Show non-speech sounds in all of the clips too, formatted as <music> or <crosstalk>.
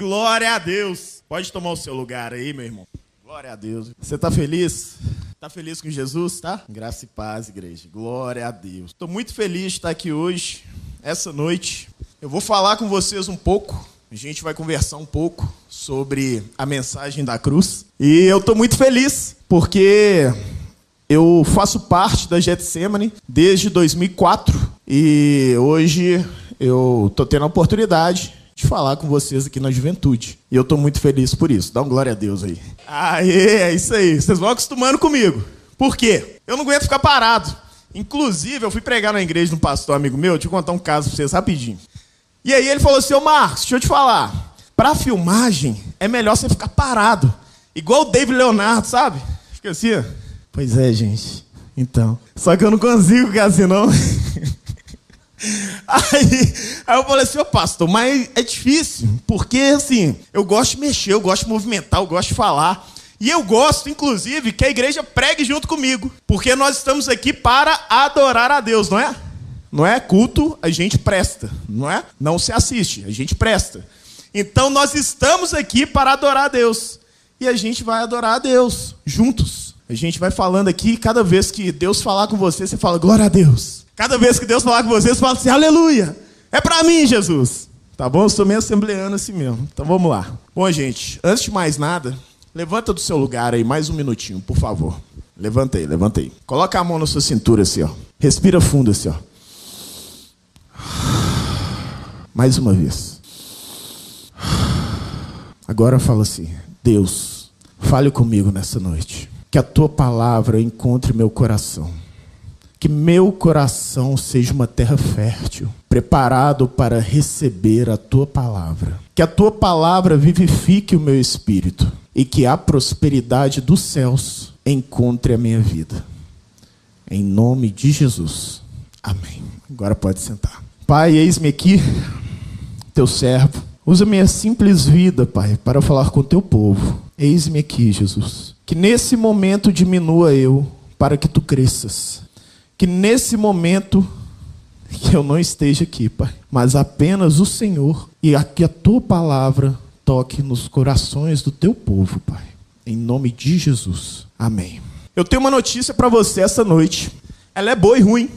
Glória a Deus. Pode tomar o seu lugar aí, meu irmão. Glória a Deus. Você tá feliz? Tá feliz com Jesus, tá? Graça e paz, igreja. Glória a Deus. Estou muito feliz de estar aqui hoje, essa noite. Eu vou falar com vocês um pouco. A gente vai conversar um pouco sobre a mensagem da cruz. E eu estou muito feliz porque eu faço parte da Getsemane desde 2004 e hoje eu estou tendo a oportunidade de falar com vocês aqui na juventude. E eu estou muito feliz por isso. Dá um glória a Deus aí. Aê, é isso aí. Vocês vão acostumando comigo. Por quê? Eu não aguento ficar parado. Inclusive, eu fui pregar na igreja de um pastor amigo meu, deixa eu contar um caso para vocês rapidinho. E aí ele falou assim, ô Marcos, deixa eu te falar. Pra filmagem, é melhor você ficar parado. Igual o David Leonardo, sabe? Assim, ó. Pois é, gente. Então. Só que eu não consigo ficar assim, não. <laughs> <laughs> Aí, aí eu falei assim, ô pastor, mas é difícil, porque assim, eu gosto de mexer, eu gosto de movimentar, eu gosto de falar. E eu gosto, inclusive, que a igreja pregue junto comigo, porque nós estamos aqui para adorar a Deus, não é? Não é culto, a gente presta, não é? Não se assiste, a gente presta. Então nós estamos aqui para adorar a Deus. E a gente vai adorar a Deus juntos. A gente vai falando aqui, cada vez que Deus falar com você, você fala glória a Deus. Cada vez que Deus falar com vocês, fala assim, aleluia. É para mim, Jesus. Tá bom? Eu sou meio assembleano assim mesmo. Então vamos lá. Bom, gente, antes de mais nada, levanta do seu lugar aí mais um minutinho, por favor. Levanta aí, levanta aí. Coloca a mão na sua cintura assim, ó. Respira fundo assim, ó. Mais uma vez. Agora fala assim: Deus, fale comigo nessa noite. Que a tua palavra encontre meu coração que meu coração seja uma terra fértil, preparado para receber a tua palavra. Que a tua palavra vivifique o meu espírito e que a prosperidade dos céus encontre a minha vida. Em nome de Jesus. Amém. Agora pode sentar. Pai, eis-me aqui, teu servo. Usa minha simples vida, Pai, para falar com teu povo. Eis-me aqui, Jesus. Que nesse momento diminua eu, para que tu cresças que nesse momento que eu não esteja aqui, Pai, mas apenas o Senhor e que a tua palavra toque nos corações do teu povo, Pai. Em nome de Jesus. Amém. Eu tenho uma notícia para você essa noite. Ela é boa e ruim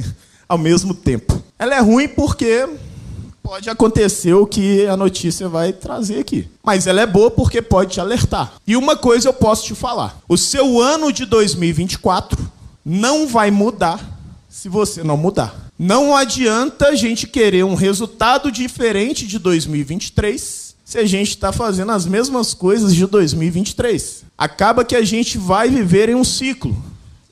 <laughs> ao mesmo tempo. Ela é ruim porque pode acontecer o que a notícia vai trazer aqui. Mas ela é boa porque pode te alertar. E uma coisa eu posso te falar: o seu ano de 2024 não vai mudar se você não mudar. Não adianta a gente querer um resultado diferente de 2023 se a gente está fazendo as mesmas coisas de 2023. Acaba que a gente vai viver em um ciclo.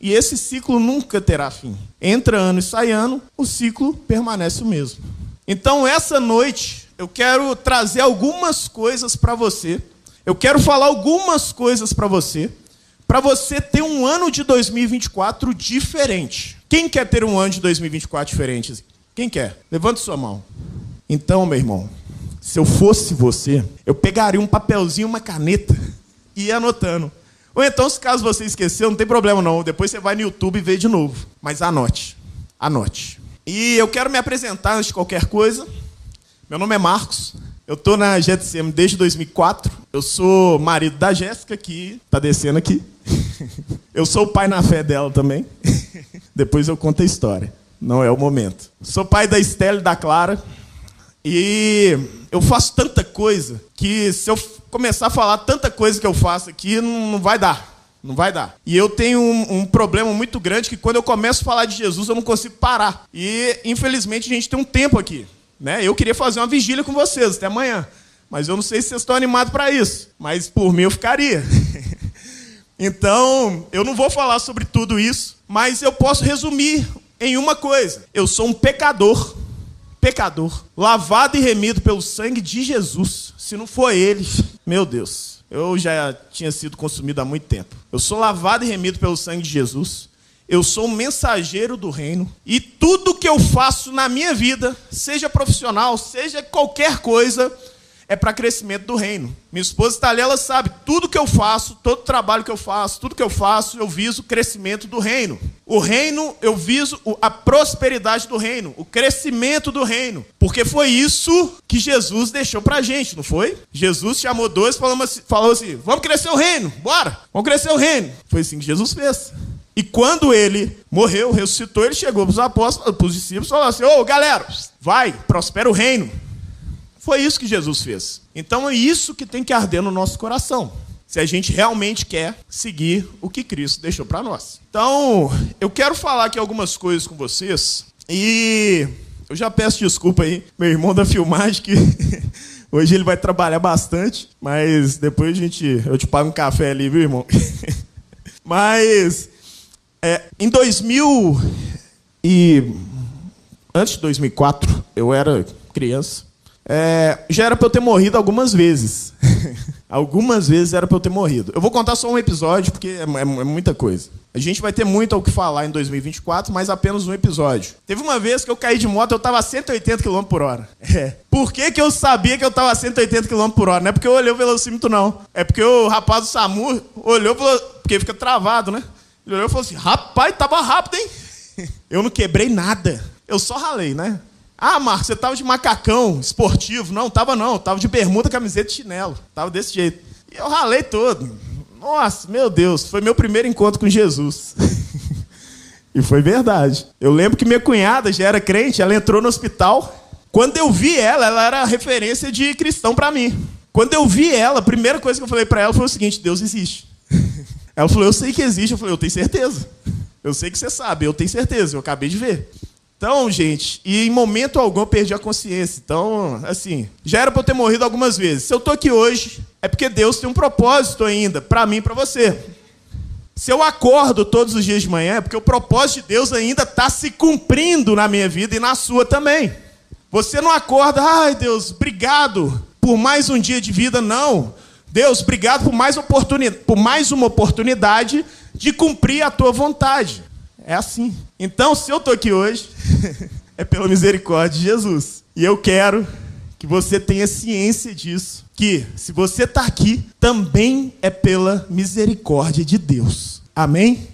E esse ciclo nunca terá fim. Entra ano e sai ano, o ciclo permanece o mesmo. Então, essa noite, eu quero trazer algumas coisas para você. Eu quero falar algumas coisas para você para você ter um ano de 2024 diferente. Quem quer ter um ano de 2024 diferente? Quem quer? Levante sua mão. Então, meu irmão, se eu fosse você, eu pegaria um papelzinho, uma caneta e ia anotando. Ou então, se caso você esqueceu, não tem problema não. Depois você vai no YouTube e vê de novo. Mas anote. Anote. E eu quero me apresentar antes de qualquer coisa. Meu nome é Marcos. Eu estou na GTCM desde 2004. Eu sou marido da Jéssica, que está descendo aqui. <laughs> Eu sou o pai na fé dela também. <laughs> Depois eu conto a história. Não é o momento. Sou pai da Estela e da Clara. E eu faço tanta coisa que se eu começar a falar tanta coisa que eu faço aqui, não vai dar. Não vai dar. E eu tenho um, um, problema muito grande que quando eu começo a falar de Jesus, eu não consigo parar. E, infelizmente, a gente tem um tempo aqui. Né? Eu queria fazer uma vigília com vocês até amanhã. Mas eu não sei se vocês estão animados para isso. Mas por mim eu ficaria. <laughs> Então, eu não vou falar sobre tudo isso, mas eu posso resumir em uma coisa: eu sou um pecador, pecador, lavado e remido pelo sangue de Jesus. Se não for ele, meu Deus, eu já tinha sido consumido há muito tempo. Eu sou lavado e remido pelo sangue de Jesus. Eu sou um mensageiro do reino e tudo que eu faço na minha vida, seja profissional, seja qualquer coisa, é para crescimento do reino. Minha esposa está ali, ela sabe, tudo que eu faço, todo trabalho que eu faço, tudo que eu faço, eu viso o crescimento do reino. O reino, eu viso a prosperidade do reino, o crescimento do reino. Porque foi isso que Jesus deixou para a gente, não foi? Jesus chamou dois e assim, falou assim: vamos crescer o reino, bora, vamos crescer o reino. Foi assim que Jesus fez. E quando ele morreu, ressuscitou, ele chegou para os apóstolos, para os discípulos, falou assim: Ô galera, vai, prospera o reino. Foi isso que Jesus fez. Então é isso que tem que arder no nosso coração. Se a gente realmente quer seguir o que Cristo deixou para nós. Então, eu quero falar aqui algumas coisas com vocês. E eu já peço desculpa aí, meu irmão da filmagem, que <laughs> hoje ele vai trabalhar bastante. Mas depois a gente. Eu te pago um café ali, viu, irmão? <laughs> mas. É, em 2000 e antes de 2004, eu era criança. É, já era para eu ter morrido algumas vezes. <laughs> algumas vezes era para eu ter morrido. Eu vou contar só um episódio, porque é, é, é, muita coisa. A gente vai ter muito ao que falar em 2024, mas apenas um episódio. Teve uma vez que eu caí de moto, eu estava a 180 km por hora. <laughs> É. Por que, que eu sabia que eu estava a 180 km por hora? Não é porque eu olhei o velocímetro, não. É porque o rapaz do SAMU olhou, porque fica travado, né? Ele olhou e falou assim: rapaz, tava rápido, hein? <laughs> Eu não quebrei nada. Eu só ralei, né? Ah, Marcos, você tava de macacão esportivo. Não, tava não. Tava de bermuda, camiseta e chinelo. Tava desse jeito. E eu ralei todo. Nossa, meu Deus. Foi meu primeiro encontro com Jesus. <laughs> e foi verdade. Eu lembro que minha cunhada já era crente. Ela entrou no hospital. Quando eu vi ela, ela era referência de cristão para mim. Quando eu vi ela, a primeira coisa que eu falei para ela foi o seguinte: Deus existe. Ela falou: Eu sei que existe. Eu falei: Eu tenho certeza. Eu sei que você sabe. Eu tenho certeza. Eu acabei de ver. Então, gente, e em momento algum eu perdi a consciência. Então, assim, já era para eu ter morrido algumas vezes. Se eu estou aqui hoje, é porque Deus tem um propósito ainda, para mim e para você. Se eu acordo todos os dias de manhã, é porque o propósito de Deus ainda está se cumprindo na minha vida e na sua também. Você não acorda, ai Deus, obrigado por mais um dia de vida, não. Deus, obrigado por mais, por mais uma oportunidade de cumprir a tua vontade. É assim. Então, se eu estou aqui hoje, <laughs> é pela misericórdia de Jesus. E eu quero que você tenha ciência disso. Que se você está aqui, também é pela misericórdia de Deus. Amém?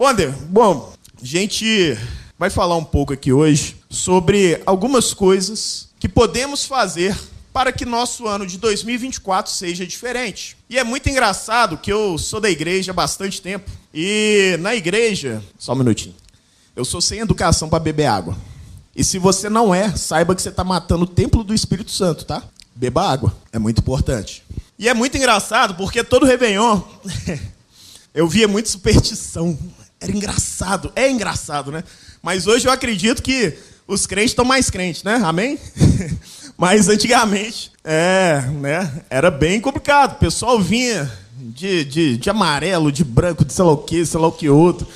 Wander, bom, a gente vai falar um pouco aqui hoje sobre algumas coisas que podemos fazer para que nosso ano de 2024 seja diferente. E é muito engraçado que eu sou da igreja há bastante tempo. E na igreja, só um minutinho. Eu sou sem educação para beber água. E se você não é, saiba que você está matando o templo do Espírito Santo, tá? Beba água, é muito importante. E é muito engraçado porque todo Réveillon <laughs> eu via muita superstição. Era engraçado, é engraçado, né? Mas hoje eu acredito que os crentes estão mais crentes, né? Amém? <laughs> Mas antigamente, é, né? Era bem complicado. O pessoal vinha de, de, de amarelo, de branco, de sei lá o que, sei lá o que outro.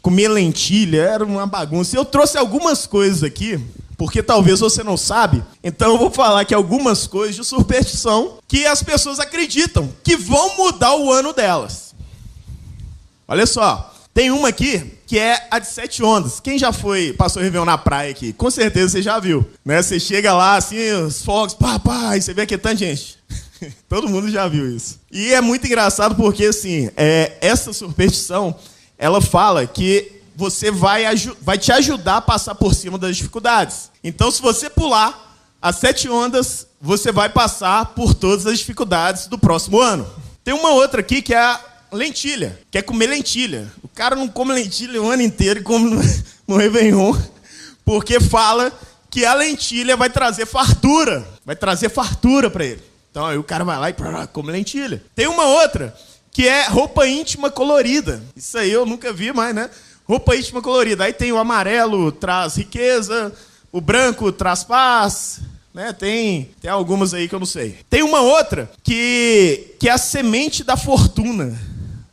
Comia lentilha, era uma bagunça. Eu trouxe algumas coisas aqui, porque talvez você não sabe. Então eu vou falar aqui algumas coisas de superstição que as pessoas acreditam que vão mudar o ano delas. Olha só, tem uma aqui que é a de sete ondas. Quem já foi, passou o Réveillon na praia aqui? Com certeza você já viu. Né? Você chega lá, assim, os fogos, papai, você vê aqui tanta gente. <laughs> Todo mundo já viu isso. E é muito engraçado porque, assim, é, essa superstição, ela fala que você vai, vai te ajudar a passar por cima das dificuldades. Então, se você pular as sete ondas, você vai passar por todas as dificuldades do próximo ano. Tem uma outra aqui que é a lentilha. Quer comer lentilha. O cara não come lentilha o ano inteiro e come no, Réveillon, porque fala que a lentilha vai trazer fartura. Vai trazer fartura para ele. Então aí o cara vai lá e come lentilha. Tem uma outra, que é roupa íntima colorida. Isso aí eu nunca vi mais, né? Roupa íntima colorida. Aí tem o amarelo, traz riqueza, o branco traz paz, né? Tem, tem algumas aí que eu não sei. Tem uma outra que, que é a semente da fortuna.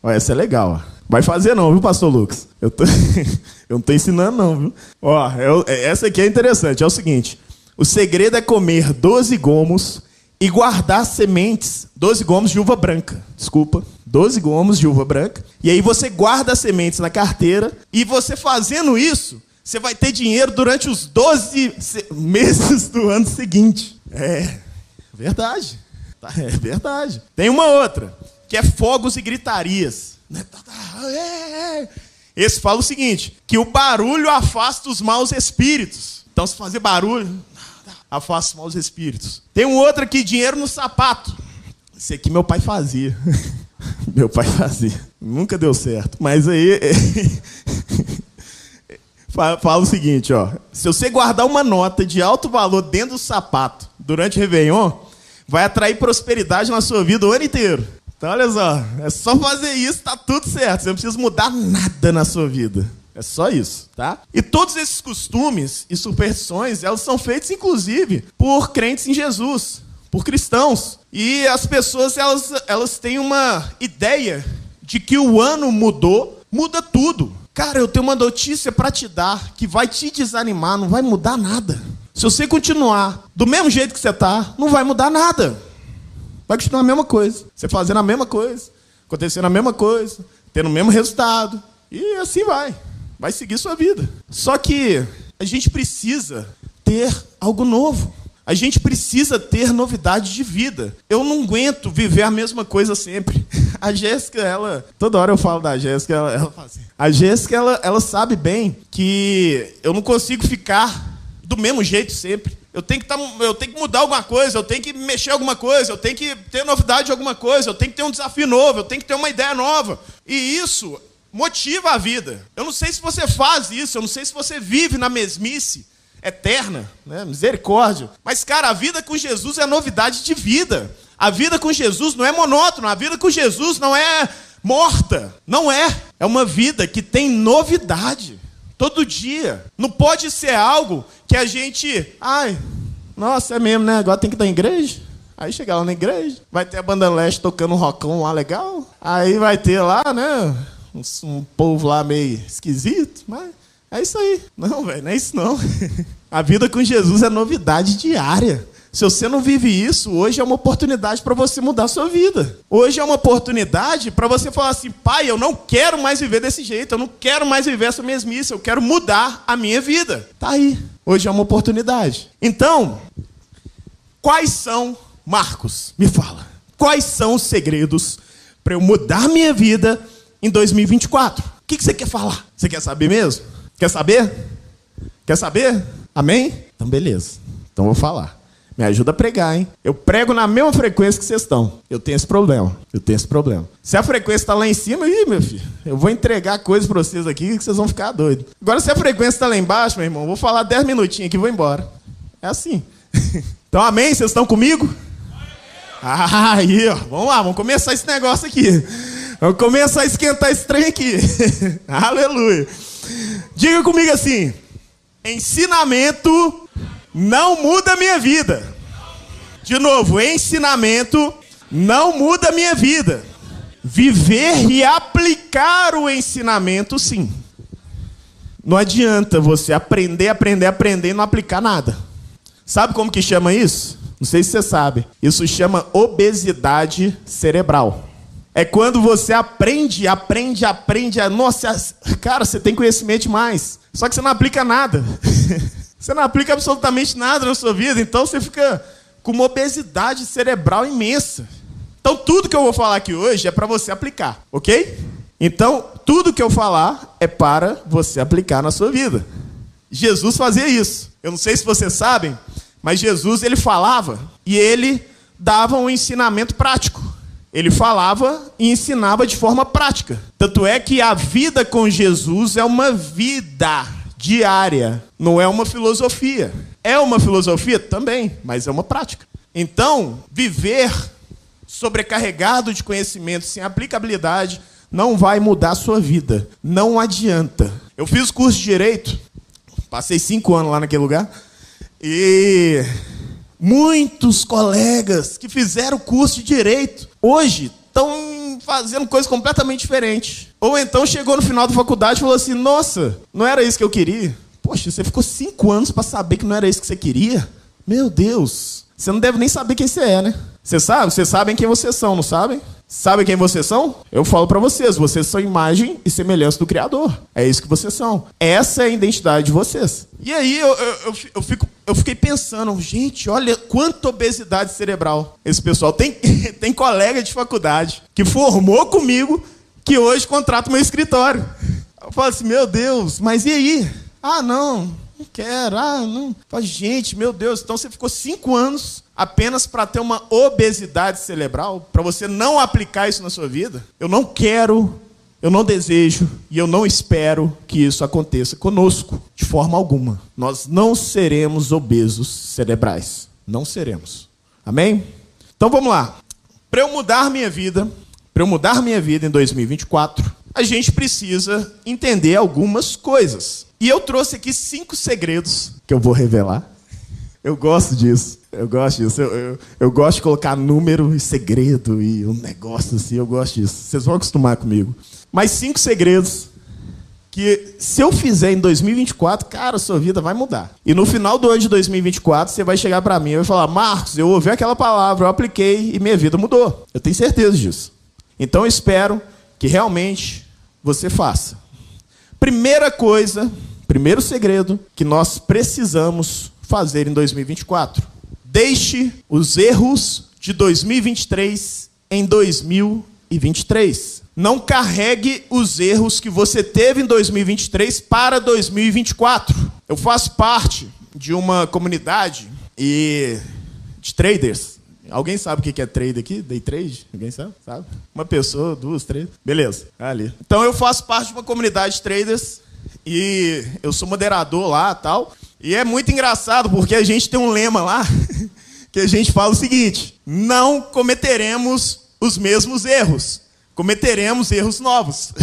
Ó, essa é legal. Ó. Vai fazer não, viu, pastor Lucas? Eu, tô... <laughs> eu não estou ensinando não, viu? Ó, eu... É, essa aqui é interessante. É o seguinte. O segredo é comer 12 gomos e guardar sementes, 12 gomos de uva branca, desculpa, 12 gomos de uva branca. E aí você guarda as sementes na carteira e você fazendo isso, você vai ter dinheiro durante os 12 meses do ano seguinte. É. Verdade. Tá, é verdade. Tem uma outra, que é fogos e gritarias. Né? Tá, tá, é, é. Esse fala o seguinte: que o barulho afasta os maus espíritos. Então, se fazer barulho, afasta os maus espíritos. Tem um outro aqui, dinheiro no sapato. Esse aqui meu pai fazia. <laughs> meu pai fazia. Nunca deu certo. Mas aí. <laughs> Fala o seguinte, ó. Se você guardar uma nota de alto valor dentro do sapato durante o Réveillon, vai atrair prosperidade na sua vida o ano inteiro. Então, olha só. É só fazer isso, tá tudo certo. Você não precisa mudar nada na sua vida. É só isso, tá? E todos esses costumes e superstições, elas são feitos, inclusive, por crentes em Jesus, por cristãos. E as pessoas, elas, elas têm uma ideia de que o ano mudou, muda tudo. Cara, eu tenho uma notícia para te dar que vai te desanimar, não vai mudar nada. Se você continuar do mesmo jeito que você está, não vai mudar nada. Vai continuar a mesma coisa. Você fazendo a mesma coisa, acontecendo a mesma coisa, tendo o mesmo resultado. E assim vai. Vai seguir sua vida. Só que a gente precisa ter algo novo. A gente precisa ter novidade de vida. Eu não aguento viver a mesma coisa sempre. <laughs> A Jéssica, ela. Toda hora eu falo da Jéssica, ela, ela fala assim. A Jéssica, ela, ela sabe bem que eu não consigo ficar do mesmo jeito sempre. Eu tenho, que tá, eu tenho que mudar alguma coisa, eu tenho que mexer alguma coisa, eu tenho que ter novidade de alguma coisa, eu tenho que ter um desafio novo, eu tenho que ter uma ideia nova. E isso motiva a vida. Eu não sei se você faz isso, eu não sei se você vive na mesmice eterna, né? misericórdia. Mas, cara, a vida com Jesus é novidade de vida. A vida com Jesus não é monótona, a vida com Jesus não é morta. Não é. É uma vida que tem novidade. Todo dia. Não pode ser algo que a gente. Ai, nossa, é mesmo, né? Agora tem que ir na igreja. Aí chegar lá na igreja, vai ter a banda leste tocando um rockão lá legal. Aí vai ter lá, né? Um, um povo lá meio esquisito, mas é isso aí. Não, velho, não é isso não. <laughs> A vida com Jesus é novidade diária. Se você não vive isso, hoje é uma oportunidade para você mudar a sua vida. Hoje é uma oportunidade para você falar assim: pai, eu não quero mais viver desse jeito, eu não quero mais viver essa mesmice, eu quero mudar a minha vida. Tá aí. Hoje é uma oportunidade. Então, quais são, Marcos, me fala, quais são os segredos para eu mudar minha vida em 2024? O que, que você quer falar? Você quer saber mesmo? Quer saber? Quer saber? Amém? Então, beleza. Então, vou falar. Me ajuda a pregar, hein? Eu prego na mesma frequência que vocês estão. Eu tenho esse problema. Eu tenho esse problema. Se a frequência está lá em cima, ih, meu filho, eu vou entregar coisas para vocês aqui que vocês vão ficar doidos. Agora, se a frequência está lá embaixo, meu irmão, vou falar 10 minutinhos aqui e vou embora. É assim. <laughs> então, amém? Vocês estão comigo? Ah, aí, ó. Vamos lá, vamos começar esse negócio aqui. Vamos começar a esquentar esse trem aqui. <laughs> Aleluia. Diga comigo assim: ensinamento não muda a minha vida. De novo, ensinamento não muda a minha vida. Viver e aplicar o ensinamento, sim. Não adianta você aprender, aprender, aprender e não aplicar nada. Sabe como que chama isso? Não sei se você sabe. Isso chama obesidade cerebral. É quando você aprende, aprende, aprende. Nossa, cara, você tem conhecimento demais. Só que você não aplica nada. <laughs> você não aplica absolutamente nada na sua vida. Então você fica com uma obesidade cerebral imensa. Então tudo que eu vou falar aqui hoje é para você aplicar, ok? Então tudo que eu falar é para você aplicar na sua vida. Jesus fazia isso. Eu não sei se vocês sabem, mas Jesus ele falava e ele dava um ensinamento prático. Ele falava e ensinava de forma prática. Tanto é que a vida com Jesus é uma vida diária, não é uma filosofia. É uma filosofia também, mas é uma prática. Então, viver sobrecarregado de conhecimento sem aplicabilidade não vai mudar a sua vida. Não adianta. Eu fiz curso de direito, passei cinco anos lá naquele lugar, e Muitos colegas que fizeram curso de direito hoje estão fazendo coisas completamente diferentes. Ou então chegou no final da faculdade e falou assim: Nossa, não era isso que eu queria. Poxa, você ficou cinco anos para saber que não era isso que você queria? Meu Deus, você não deve nem saber quem você é, né? Você sabe? Vocês sabem quem vocês são, não sabem? Sabe quem vocês são? Eu falo para vocês, vocês são imagem e semelhança do Criador. É isso que vocês são. Essa é a identidade de vocês. E aí eu, eu, eu, fico, eu fiquei pensando, gente, olha quanta obesidade cerebral esse pessoal tem. <laughs> tem colega de faculdade que formou comigo que hoje contrata meu escritório. Eu falo assim, meu Deus, mas e aí? Ah, não, não quero, ah, não. Fala, gente, meu Deus, então você ficou cinco anos apenas para ter uma obesidade cerebral, para você não aplicar isso na sua vida? Eu não quero, eu não desejo e eu não espero que isso aconteça conosco, de forma alguma. Nós não seremos obesos cerebrais. Não seremos. Amém? Então vamos lá. Para eu mudar minha vida, para eu mudar minha vida em 2024, a gente precisa entender algumas coisas. E eu trouxe aqui cinco segredos que eu vou revelar. Eu gosto disso. Eu gosto disso. Eu, eu, eu, gosto de colocar número e segredo e um negócio assim. Eu gosto disso. Vocês vão acostumar comigo. Mas cinco segredos que, se eu fizer em 2024, cara, sua vida vai mudar. E no final do ano de 2024, você vai chegar para mim e vai falar: Marcos, eu ouvi aquela palavra, eu apliquei e minha vida mudou. Eu tenho certeza disso. Então eu espero que realmente você faça. Primeira coisa, primeiro segredo que nós precisamos fazer em 2024. Deixe os erros de 2023 em 2023. Não carregue os erros que você teve em 2023 para 2024. Eu faço parte de uma comunidade e de traders. Alguém sabe o que é trade aqui? Day trade? Alguém sabe? Sabe? Uma pessoa, duas, três. Beleza. Ali. Então eu faço parte de uma comunidade de traders e eu sou moderador lá, tal. E é muito engraçado porque a gente tem um lema lá <laughs> que a gente fala o seguinte: não cometeremos os mesmos erros, cometeremos erros novos.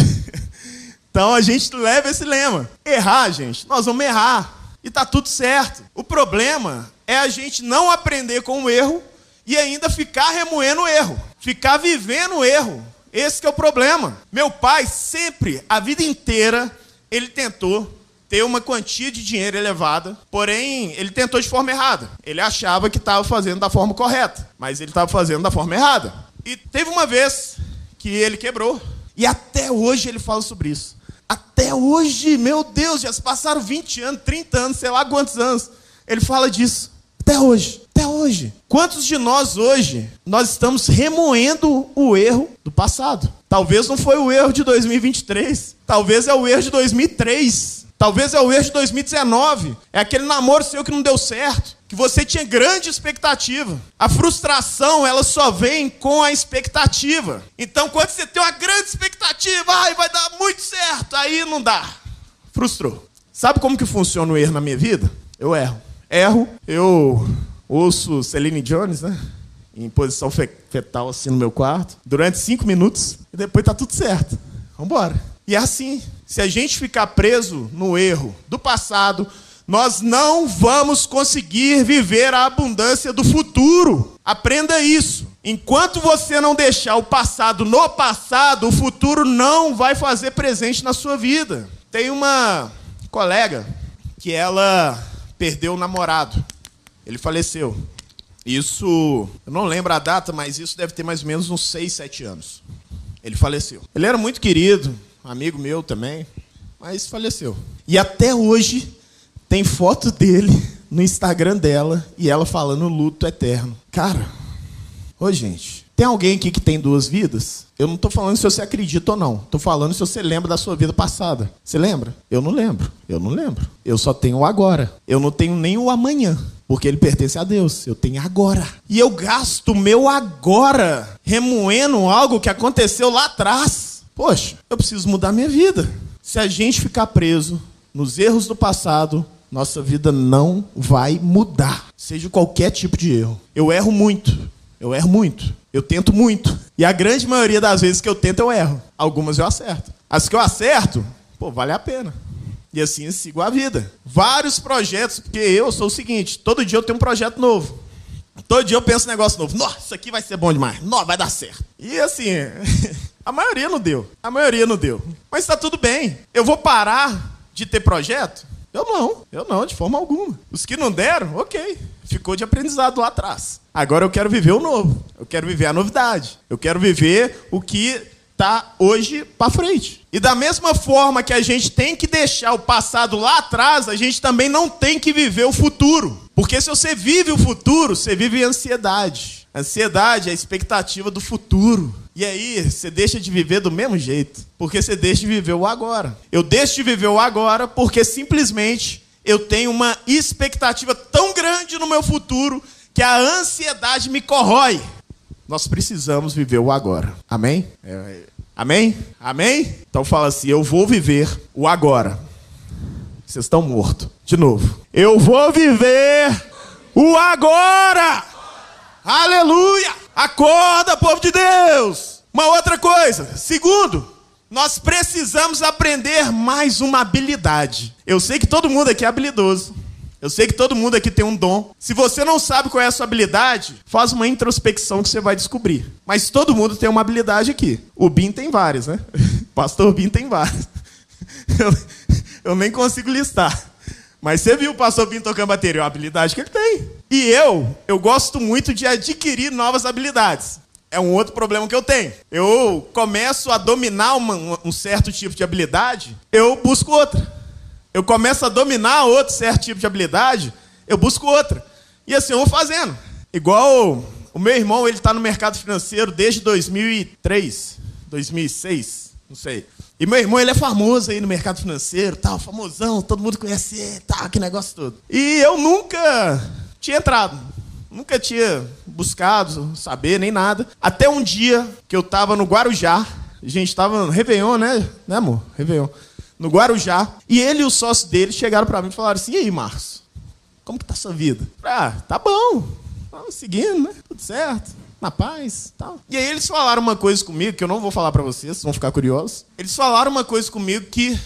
<laughs> então a gente leva esse lema. Errar, gente, nós vamos errar e tá tudo certo. O problema é a gente não aprender com o erro e ainda ficar remoendo o erro, ficar vivendo o erro. Esse é o problema. Meu pai sempre, a vida inteira, ele tentou ter uma quantia de dinheiro elevada, porém, ele tentou de forma errada. Ele achava que estava fazendo da forma correta, mas ele estava fazendo da forma errada. E teve uma vez que ele quebrou, e até hoje ele fala sobre isso. Até hoje, meu Deus, já se passaram 20 anos, 30 anos, sei lá quantos anos. Ele fala disso. Até hoje. Até hoje. Quantos de nós hoje nós estamos remoendo o erro do passado? Talvez não foi o erro de 2023, talvez é o erro de 2003. Talvez é o erro de 2019. É aquele namoro seu que não deu certo. Que você tinha grande expectativa. A frustração, ela só vem com a expectativa. Então, quando você tem uma grande expectativa, ai, vai dar muito certo, aí não dá. Frustrou. Sabe como que funciona o erro na minha vida? Eu erro. Erro, eu ouço Celine Jones, né? Em posição fetal assim no meu quarto, durante cinco minutos, e depois tá tudo certo. Vambora. E é assim, se a gente ficar preso no erro do passado, nós não vamos conseguir viver a abundância do futuro. Aprenda isso. Enquanto você não deixar o passado no passado, o futuro não vai fazer presente na sua vida. Tem uma colega que ela perdeu o namorado. Ele faleceu. Isso, eu não lembro a data, mas isso deve ter mais ou menos uns 6, 7 anos. Ele faleceu. Ele era muito querido, amigo meu também, mas faleceu. E até hoje tem foto dele no Instagram dela e ela falando luto eterno. Cara, ô gente, tem alguém aqui que tem duas vidas? Eu não estou falando se você acredita ou não. Estou falando se você lembra da sua vida passada. Você lembra? Eu não lembro. Eu não lembro. Eu só tenho o agora. Eu não tenho nem o amanhã. Porque ele pertence a Deus. Eu tenho agora. E eu gasto meu agora remoendo algo que aconteceu lá atrás. Poxa, eu preciso mudar minha vida. Se a gente ficar preso nos erros do passado, nossa vida não vai mudar, seja qualquer tipo de erro. Eu erro muito, eu erro muito, eu tento muito. E a grande maioria das vezes que eu tento, eu erro. Algumas eu acerto. As que eu acerto, pô, vale a pena. E assim eu sigo a vida. Vários projetos, porque eu sou o seguinte: todo dia eu tenho um projeto novo. Todo dia eu penso um negócio novo. Nossa, isso aqui vai ser bom demais. Nossa, vai dar certo. E assim, <laughs> A maioria não deu. A maioria não deu. Mas está tudo bem. Eu vou parar de ter projeto? Eu não, eu não, de forma alguma. Os que não deram, ok. Ficou de aprendizado lá atrás. Agora eu quero viver o novo. Eu quero viver a novidade. Eu quero viver o que está hoje para frente. E da mesma forma que a gente tem que deixar o passado lá atrás, a gente também não tem que viver o futuro. Porque se você vive o futuro, você vive ansiedade. Ansiedade é a expectativa do futuro. E aí, você deixa de viver do mesmo jeito, porque você deixa de viver o agora. Eu deixo de viver o agora porque simplesmente eu tenho uma expectativa tão grande no meu futuro que a ansiedade me corrói. Nós precisamos viver o agora. Amém? É, amém? Amém? Então fala assim: eu vou viver o agora. Vocês estão mortos. De novo. Eu vou viver o agora. Aleluia! Acorda, povo de Deus! Uma outra coisa. Segundo, nós precisamos aprender mais uma habilidade. Eu sei que todo mundo aqui é habilidoso. Eu sei que todo mundo aqui tem um dom. Se você não sabe qual é a sua habilidade, faz uma introspecção que você vai descobrir. Mas todo mundo tem uma habilidade aqui. O Bin tem várias, né? <laughs> Pastor Bin tem várias. <laughs> Eu, eu nem consigo listar. Mas você viu o pastor Bin tocando bateria, é a habilidade que ele tem. E eu, eu gosto muito de adquirir novas habilidades. É um outro problema que eu tenho. Eu começo a dominar uma, um certo tipo de habilidade, eu busco outra eu começo a dominar outro certo tipo de habilidade, eu busco outra. E assim eu vou fazendo. Igual o meu irmão, ele está no mercado financeiro desde 2003, 2006, não sei. E meu irmão, ele é famoso aí no mercado financeiro, tal, famosão, todo mundo conhece tal, que negócio todo. E eu nunca tinha entrado, nunca tinha buscado saber nem nada. Até um dia que eu estava no Guarujá, a gente estava no Réveillon, né? Né, amor? Réveillon no Guarujá. E ele e o sócio dele chegaram para mim e falaram assim: e aí, Marcos, como que tá a sua vida? Ah, tá bom, vamos seguindo, né? Tudo certo, na paz tal. E aí eles falaram uma coisa comigo que eu não vou falar para vocês, vocês vão ficar curiosos. Eles falaram uma coisa comigo que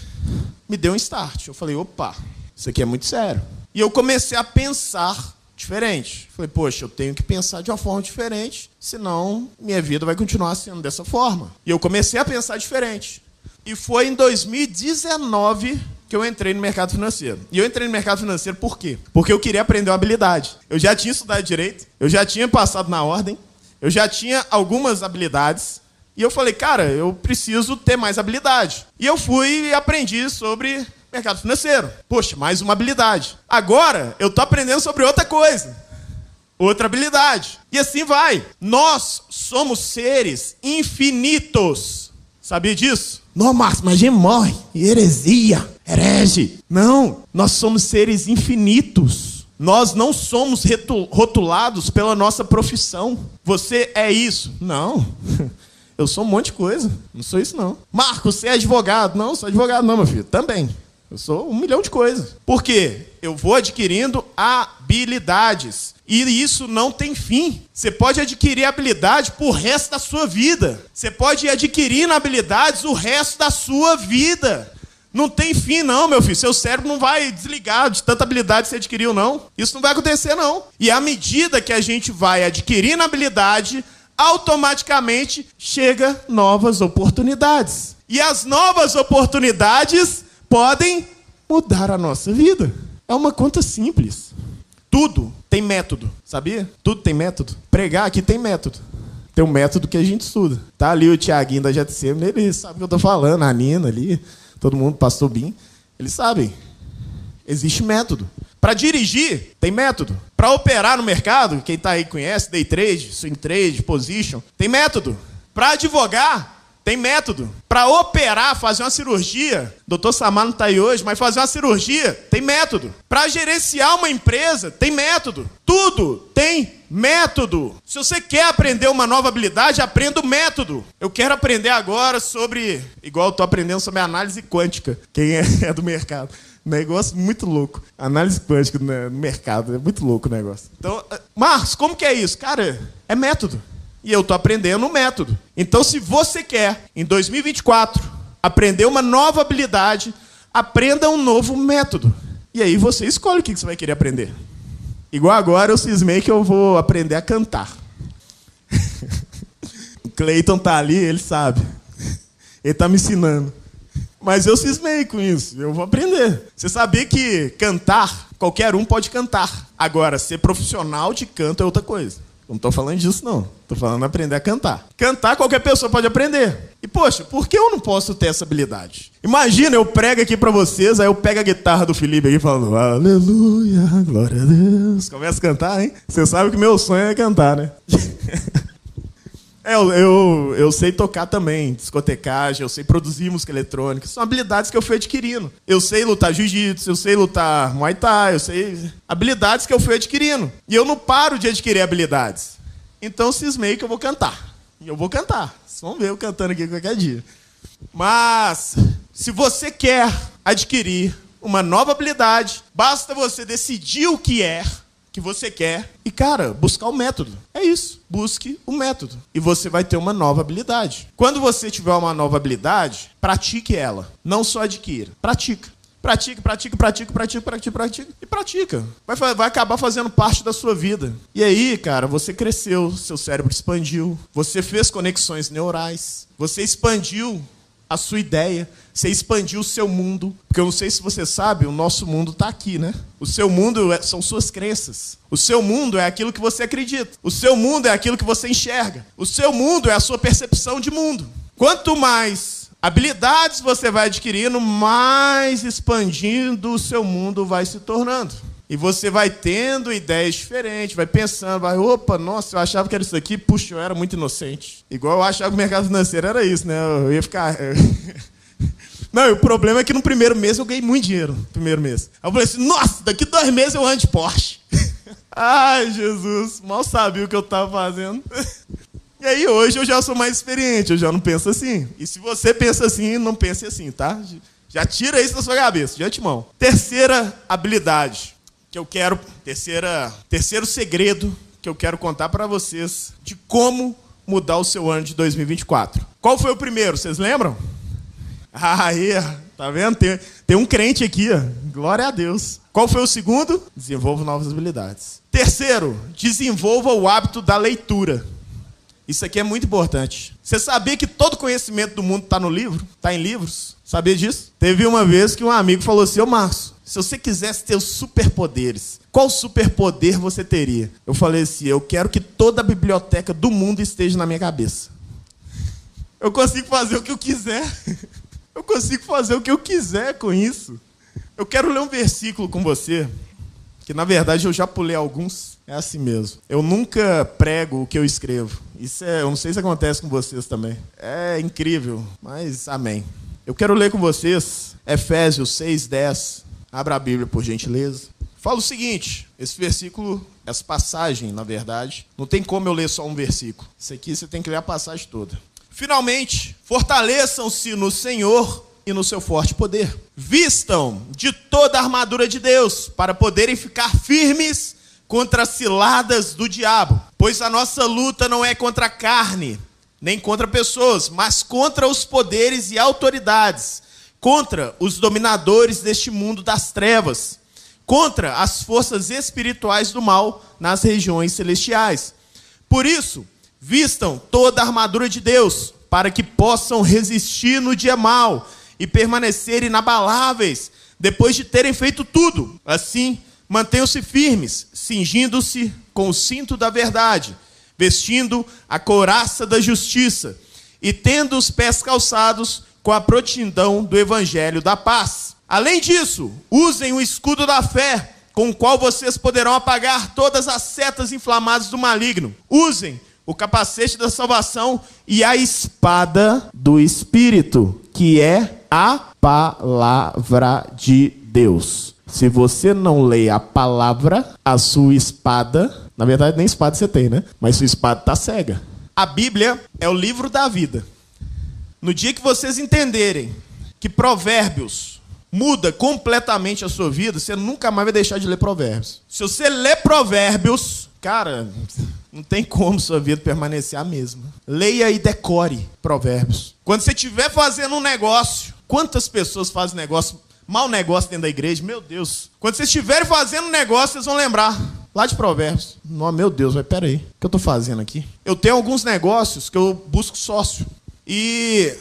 me deu um start. Eu falei: opa, isso aqui é muito sério. E eu comecei a pensar diferente. Falei, poxa, eu tenho que pensar de uma forma diferente, senão minha vida vai continuar sendo dessa forma. E eu comecei a pensar diferente. E foi em 2019 que eu entrei no mercado financeiro. E eu entrei no mercado financeiro por quê? Porque eu queria aprender uma habilidade. Eu já tinha estudado direito, eu já tinha passado na ordem, eu já tinha algumas habilidades. E eu falei, cara, eu preciso ter mais habilidade. E eu fui e aprendi sobre mercado financeiro. Poxa, mais uma habilidade. Agora eu tô aprendendo sobre outra coisa. Outra habilidade. E assim vai. Nós somos seres infinitos. Sabia disso? Não, Márcio, mas a gente morre. Heresia, herege. Não, nós somos seres infinitos. Nós não somos rotulados pela nossa profissão. Você é isso? Não. <laughs> Eu sou um monte de coisa. Não sou isso, não. Marcos, você é advogado? Não, sou advogado, não, meu filho. Também. Eu sou um milhão de coisas. Por quê? Eu vou adquirindo habilidades. E isso não tem fim. Você pode adquirir habilidade por resto da sua vida. Você pode ir adquirindo habilidades o resto da sua vida. Não tem fim, não, meu filho. Seu cérebro não vai desligar de tanta habilidade que você adquiriu, não. Isso não vai acontecer, não. E à medida que a gente vai adquirindo habilidade, automaticamente chega novas oportunidades. E as novas oportunidades podem mudar a nossa vida. É uma conta simples. Tudo tem método, sabia? Tudo tem método. Pregar aqui tem método. Tem um método que a gente estuda. Tá ali o Tiaguinho da JTC, ele sabe o que eu tô falando, a Nina ali, todo mundo, pastor Bim. Eles sabem. Existe método. Para dirigir, tem método. Para operar no mercado, quem está aí conhece, day trade, swing trade, position, tem método. Para advogar, tem método. Para operar, fazer uma cirurgia, doutor Samar não está aí hoje, mas fazer uma cirurgia, tem método. Para gerenciar uma empresa, tem método. Tudo tem método. Se você quer aprender uma nova habilidade, aprenda o método. Eu quero aprender agora sobre, igual eu estou aprendendo sobre análise quântica. Quem é, <laughs> é do mercado. Negócio muito louco. Análise quântica no mercado. É muito louco o negócio. Então, Marcos, como que é isso? Cara, é método. E eu estou aprendendo um método. Então, se você quer, em 2024, aprender uma nova habilidade, aprenda um novo método. E aí você escolhe o que você vai querer aprender. Igual agora eu cismei que eu vou aprender a cantar. <laughs> o Cleiton tá ali, ele sabe. Ele tá me ensinando. Mas eu cismei com isso. Eu vou aprender. Você sabia que cantar, qualquer um pode cantar. Agora, ser profissional de canto é outra coisa. Não estou falando disso, não. Estou falando aprender a cantar. Cantar qualquer pessoa pode aprender. E, poxa, por que eu não posso ter essa habilidade? Imagina, eu prego aqui para vocês, aí eu pego a guitarra do Felipe aqui falando Aleluia, glória a Deus. Começa a cantar, hein? Você sabe que meu sonho é cantar, né? <laughs> É, eu, eu, eu, sei tocar também, discotecagem, eu sei produzir música eletrônica. São habilidades que eu fui adquirindo. Eu sei lutar jiu-jitsu, eu sei lutar muay thai, eu sei. Habilidades que eu fui adquirindo. E eu não paro de adquirir habilidades. Então cismei que eu vou cantar. E eu vou cantar. Vocês vão ver eu cantando aqui qualquer dia. Mas, se você quer adquirir uma nova habilidade, basta você decidir o que é que você quer e, cara, buscar o método. É isso. Busque o método. E você vai ter uma nova habilidade. Quando você tiver uma nova habilidade, pratique ela. Não só adquira. Pratica. Pratica, pratica, pratica, pratica, pratica, pratica e pratica. Vai, vai acabar fazendo parte da sua vida. E aí, cara, você cresceu, seu cérebro expandiu, você fez conexões neurais, você expandiu a sua ideia, você expandiu o seu mundo. Porque eu não sei se você sabe, o nosso mundo está aqui, né? O seu mundo é, são suas crenças. O seu mundo é aquilo que você acredita. O seu mundo é aquilo que você enxerga. O seu mundo é a sua percepção de mundo. Quanto mais habilidades você vai adquirindo, mais expandindo o seu mundo vai se tornando. E você vai tendo ideias diferentes, vai pensando, vai, opa, nossa, eu achava que era isso aqui, puxa, eu era muito inocente. Igual eu achava que o mercado financeiro era isso, né? Eu ia ficar. <laughs> Não, o problema é que no primeiro mês eu ganhei muito dinheiro. No primeiro mês. Aí eu falei assim, nossa, daqui dois meses eu ando de Porsche. <laughs> Ai, Jesus, mal sabia o que eu estava fazendo. <laughs> E aí hoje eu já sou mais experiente, eu já não penso assim. E se você pensa assim, não pense assim, tá? Já tira isso da sua cabeça, de antemão. Terceira habilidade que eu quero, terceira, terceiro segredo que eu quero contar para vocês de como mudar o seu ano de 2024. Qual foi o primeiro? Vocês lembram? <laughs> Aí, tá vendo? Tem, tem um crente aqui, ó. glória a Deus. Qual foi o segundo? Desenvolva novas habilidades. Terceiro, desenvolva o hábito da leitura. Isso aqui é muito importante. Você sabia que todo conhecimento do mundo está no livro? Está em livros? Sabia disso? Teve uma vez que um amigo falou assim: Ô Marcos, se você quisesse ter os superpoderes, qual superpoder você teria? Eu falei assim: eu quero que toda a biblioteca do mundo esteja na minha cabeça. Eu consigo fazer o que eu quiser. <laughs> Eu consigo fazer o que eu quiser com isso. Eu quero ler um versículo com você, que na verdade eu já pulei alguns. É assim mesmo. Eu nunca prego o que eu escrevo. Isso é, eu não sei se acontece com vocês também. É incrível, mas amém. Eu quero ler com vocês Efésios 6, 10. Abra a Bíblia, por gentileza. Fala o seguinte: esse versículo, essa passagem, na verdade, não tem como eu ler só um versículo. Isso aqui você tem que ler a passagem toda. Finalmente, fortaleçam-se no Senhor e no seu forte poder. Vistam de toda a armadura de Deus para poderem ficar firmes contra as ciladas do diabo. Pois a nossa luta não é contra a carne, nem contra pessoas, mas contra os poderes e autoridades contra os dominadores deste mundo das trevas, contra as forças espirituais do mal nas regiões celestiais. Por isso, vistam toda a armadura de Deus, para que possam resistir no dia mal e permanecer inabaláveis depois de terem feito tudo. Assim, mantenham-se firmes, cingindo-se com o cinto da verdade, vestindo a couraça da justiça e tendo os pés calçados com a prontidão do evangelho da paz. Além disso, usem o escudo da fé, com o qual vocês poderão apagar todas as setas inflamadas do maligno. Usem o capacete da salvação e a espada do espírito, que é a palavra de Deus. Se você não lê a palavra, a sua espada, na verdade nem espada você tem, né? Mas sua espada está cega. A Bíblia é o livro da vida. No dia que vocês entenderem que Provérbios muda completamente a sua vida, você nunca mais vai deixar de ler Provérbios. Se você ler Provérbios, cara, não tem como sua vida permanecer a mesma. Leia e decore Provérbios. Quando você estiver fazendo um negócio, quantas pessoas fazem negócio, mau negócio dentro da igreja? Meu Deus. Quando vocês estiverem fazendo um negócio, vocês vão lembrar. Lá de Provérbios. Não, meu Deus, mas peraí. O que eu estou fazendo aqui? Eu tenho alguns negócios que eu busco sócio. E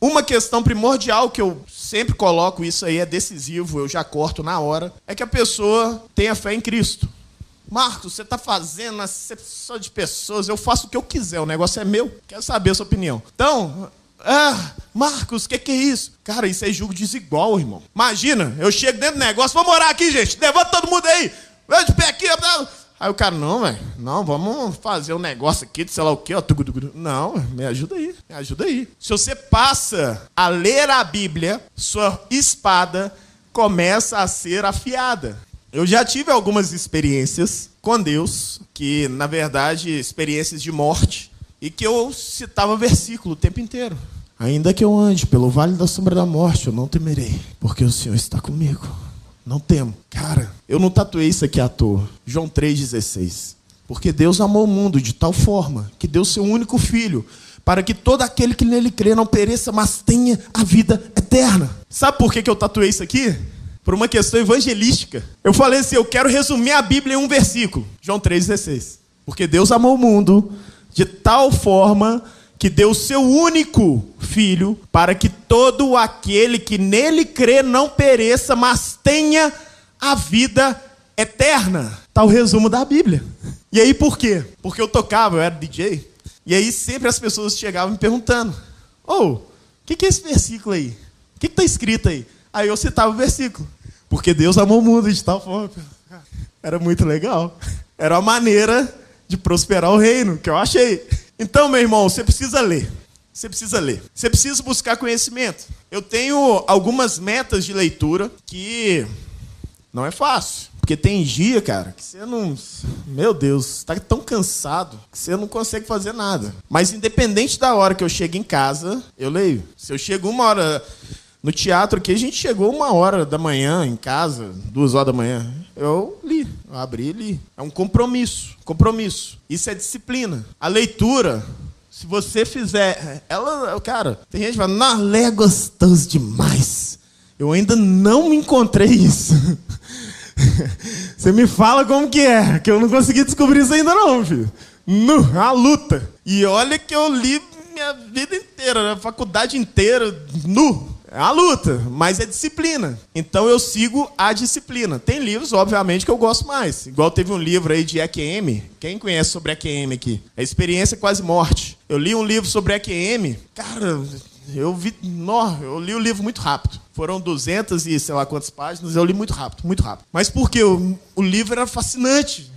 uma questão primordial que eu sempre coloco, isso aí é decisivo, eu já corto na hora, é que a pessoa tenha fé em Cristo. Marcos, você está fazendo acepção de pessoas, eu faço o que eu quiser, o negócio é meu, quero saber a sua opinião. Então, ah, Marcos, o que, que, é isso? Cara, isso é julgo desigual, irmão. Imagina, eu chego dentro do negócio, vou morar aqui, gente, levanta todo mundo aí, vai de pé aqui. Aí o cara, não, velho, não, vamos fazer um negócio aqui de sei lá o quê, ó. Não, me ajuda aí, me ajuda aí. Se você passa a ler a Bíblia, sua espada começa a ser afiada. Eu já tive algumas experiências com Deus, que na verdade, experiências de morte, e que eu citava versículo o tempo inteiro. Ainda que eu ande pelo vale da sombra da morte, eu não temerei, porque o Senhor está comigo. Não temo. Cara, eu não tatuei isso aqui à toa. João 3,16. Porque Deus amou o mundo de tal forma que deu seu único filho, para que todo aquele que nele crê não pereça, mas tenha a vida eterna. Sabe por que, que eu tatuei isso aqui? por uma questão evangelística. Eu falei assim: eu quero resumir a Bíblia em um versículo, João 3,16. Porque Deus amou o mundo de tal forma que deu o seu único filho para que todo aquele que nele crê não pereça, mas tenha a vida eterna. Tá o resumo da Bíblia. E aí por quê? Porque eu tocava, eu era DJ, e aí sempre as pessoas chegavam me perguntando: "Ô, oh, o que, que é esse versículo aí? O que está escrito aí?" Aí eu citava o versículo. Porque Deus amou o mundo de tal forma. Era muito legal. Era uma maneira de prosperar o reino, que eu achei. Então, meu irmão, você precisa ler. Você precisa ler. Você precisa buscar conhecimento. Eu tenho algumas metas de leitura que não é fácil. Porque tem dia, cara, que você não. Meu Deus, está tão cansado que você não consegue fazer nada. Mas independente da hora que eu chego em casa, eu leio. Se eu chego uma hora no teatro aqui, a gente chegou uma hora da manhã em casa, duas horas da manhã. Eu li, eu abri e li. É um compromisso, compromisso. Isso é disciplina. A leitura, se você fizer, ela, cara, tem gente que fala, lê é gostoso demais. Eu ainda não me encontrei isso. <laughs> Você me fala como que é, que eu não consegui descobrir isso ainda não, filho. No, a luta. E olha que eu li minha vida inteira, a faculdade inteira, nu. É uma luta, mas é disciplina. Então eu sigo a disciplina. Tem livros, obviamente, que eu gosto mais. Igual teve um livro aí de EQM. Quem conhece sobre EQM aqui? A experiência quase morte. Eu li um livro sobre EQM. Cara, eu vi, nó, eu li o livro muito rápido. Foram 200 e sei lá quantas páginas, eu li muito rápido, muito rápido. Mas porque o, o livro era fascinante.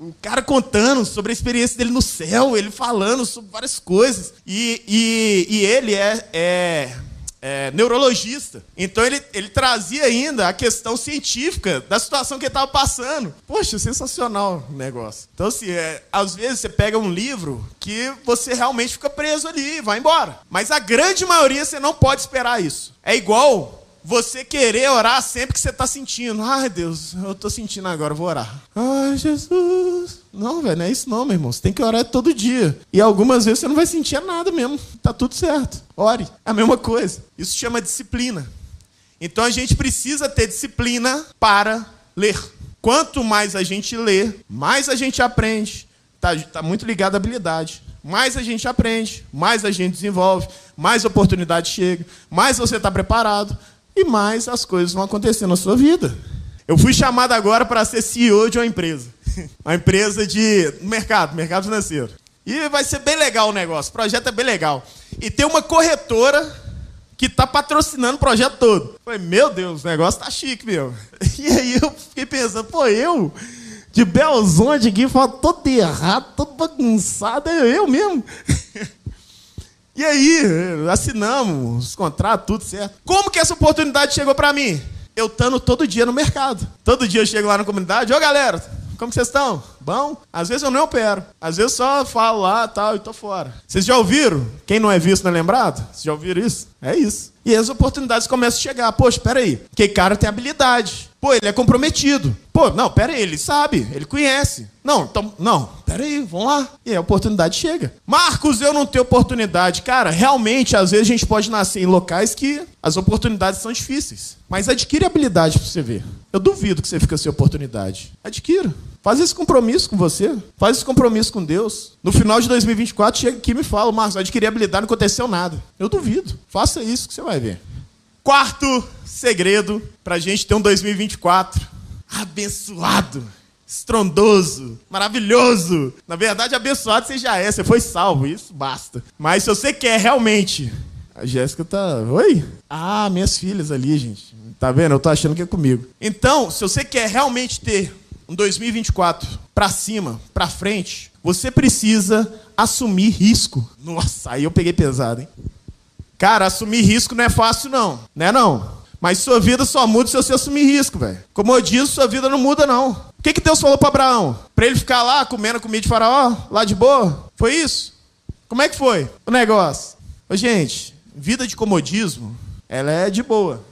O cara contando sobre a experiência dele no céu, ele falando sobre várias coisas. E, e, e ele é, é é, neurologista. Então ele, ele trazia ainda a questão científica da situação que ele estava passando. Poxa, sensacional o negócio. Então, assim, é, às vezes você pega um livro que você realmente fica preso ali vai embora. Mas a grande maioria você não pode esperar isso. É igual você querer orar sempre que você está sentindo. Ai, Deus, eu estou sentindo agora, vou orar. Ai, Jesus. Não, velho, não é isso não, meu irmão. Você tem que orar todo dia. E algumas vezes você não vai sentir nada mesmo. Tá tudo certo. Ore. É a mesma coisa. Isso chama disciplina. Então a gente precisa ter disciplina para ler. Quanto mais a gente lê, mais a gente aprende. Está tá muito ligado à habilidade. Mais a gente aprende, mais a gente desenvolve, mais oportunidade chega, mais você está preparado, e mais as coisas vão acontecer na sua vida. Eu fui chamado agora para ser CEO de uma empresa. <laughs> Uma empresa de mercado, mercado financeiro. E vai ser bem legal o negócio. O projeto é bem legal. E tem uma corretora que está patrocinando o projeto todo. Falei, meu Deus, o negócio tá chique, meu. <laughs> E aí eu fiquei pensando, pô, eu, de Belzonte aqui, falo todo errado, todo bagunçado, é eu mesmo. <laughs> E aí, assinamos os contratos, tudo certo. Como que essa oportunidade chegou para mim? Eu estando todo dia no mercado. Todo dia eu chego lá na comunidade, ô galera, como vocês estão? Bom? Às vezes eu não opero. Às vezes só falo lá tal e tô fora. Vocês já ouviram? Quem não é visto não é lembrado? Vocês já ouviram isso? É isso. E as oportunidades começam a chegar. Poxa, espera aí. Que cara tem habilidade. Pô, ele é comprometido. Pô, não, pera aí, ele sabe, ele conhece. Não, então, não, pera aí, vamos lá. E a oportunidade chega. Marcos, eu não tenho oportunidade. Cara, realmente, às vezes a gente pode nascer em locais que as oportunidades são difíceis. Mas adquire habilidade para você ver. Eu duvido que você fique sem oportunidade. Adquira. Faz esse compromisso com você. Faz esse compromisso com Deus. No final de 2024, chega aqui e me fala, Marcos, adquiri habilidade, não aconteceu nada. Eu duvido. Faça isso que você vai ver. Quarto segredo para a gente ter um 2024 abençoado, estrondoso, maravilhoso. Na verdade, abençoado você já é, você foi salvo, isso basta. Mas se você quer realmente. A Jéssica tá. Oi? Ah, minhas filhas ali, gente. Tá vendo? Eu tô achando que é comigo. Então, se você quer realmente ter um 2024 para cima, para frente, você precisa assumir risco. Nossa, aí eu peguei pesado, hein? Cara, assumir risco não é fácil, não. Não é não. Mas sua vida só muda se você assumir risco, velho. Como eu disse, sua vida não muda, não. O que, que Deus falou para Abraão? Para ele ficar lá comendo a comida de faraó? Lá de boa? Foi isso? Como é que foi o negócio? Ô, gente, vida de comodismo, ela é de boa.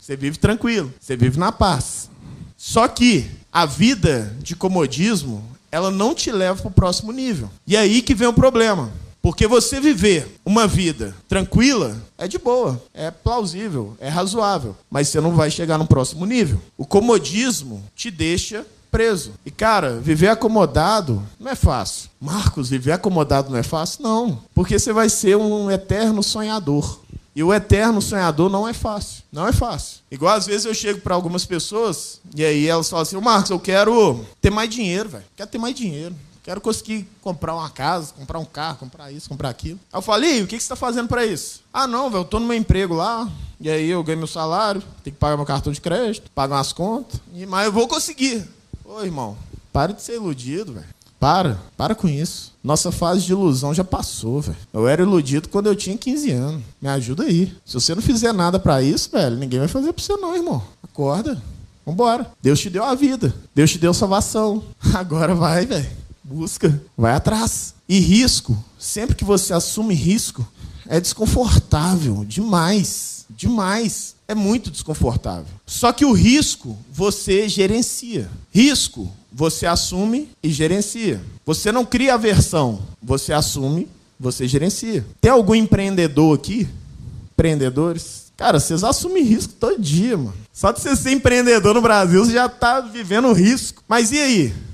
Você vive tranquilo, você vive na paz. Só que a vida de comodismo, ela não te leva para o próximo nível. E é aí que vem o problema. Porque você viver uma vida tranquila é de boa, é plausível, é razoável, mas você não vai chegar no próximo nível. O comodismo te deixa preso. E cara, viver acomodado não é fácil. Marcos, viver acomodado não é fácil? Não, porque você vai ser um eterno sonhador. E o eterno sonhador não é fácil. Não é fácil. Igual às vezes eu chego para algumas pessoas e aí elas falam assim: Marcos, eu quero ter mais dinheiro, velho. Quero ter mais dinheiro. Quero conseguir comprar uma casa, comprar um carro, comprar isso, comprar aquilo. Aí eu falei, o que, você está fazendo para isso? Ah, não, velho, eu tô no meu emprego lá, e aí eu ganho meu salário, tenho que pagar meu cartão de crédito, pagar umas contas, mas eu vou conseguir. Ô, irmão, para de ser iludido, velho. Para, para com isso. Nossa fase de ilusão já passou, velho. Eu era iludido quando eu tinha 15 anos. Me ajuda aí. Se você não fizer nada para isso, velho, ninguém vai fazer para você não, irmão. Acorda. Vambora. Deus te deu a vida. Deus te deu salvação. <laughs> Agora vai, velho. Busca, vai atrás. E risco, sempre que você assume risco, é desconfortável demais, demais. É muito desconfortável. Só que o risco você gerencia. Risco você assume e gerencia. Você não cria aversão, você assume, você gerencia. Tem algum empreendedor aqui? Empreendedores? Cara, vocês assumem risco todo dia, mano. Só de você ser empreendedor no Brasil, você já está vivendo risco. Mas e aí?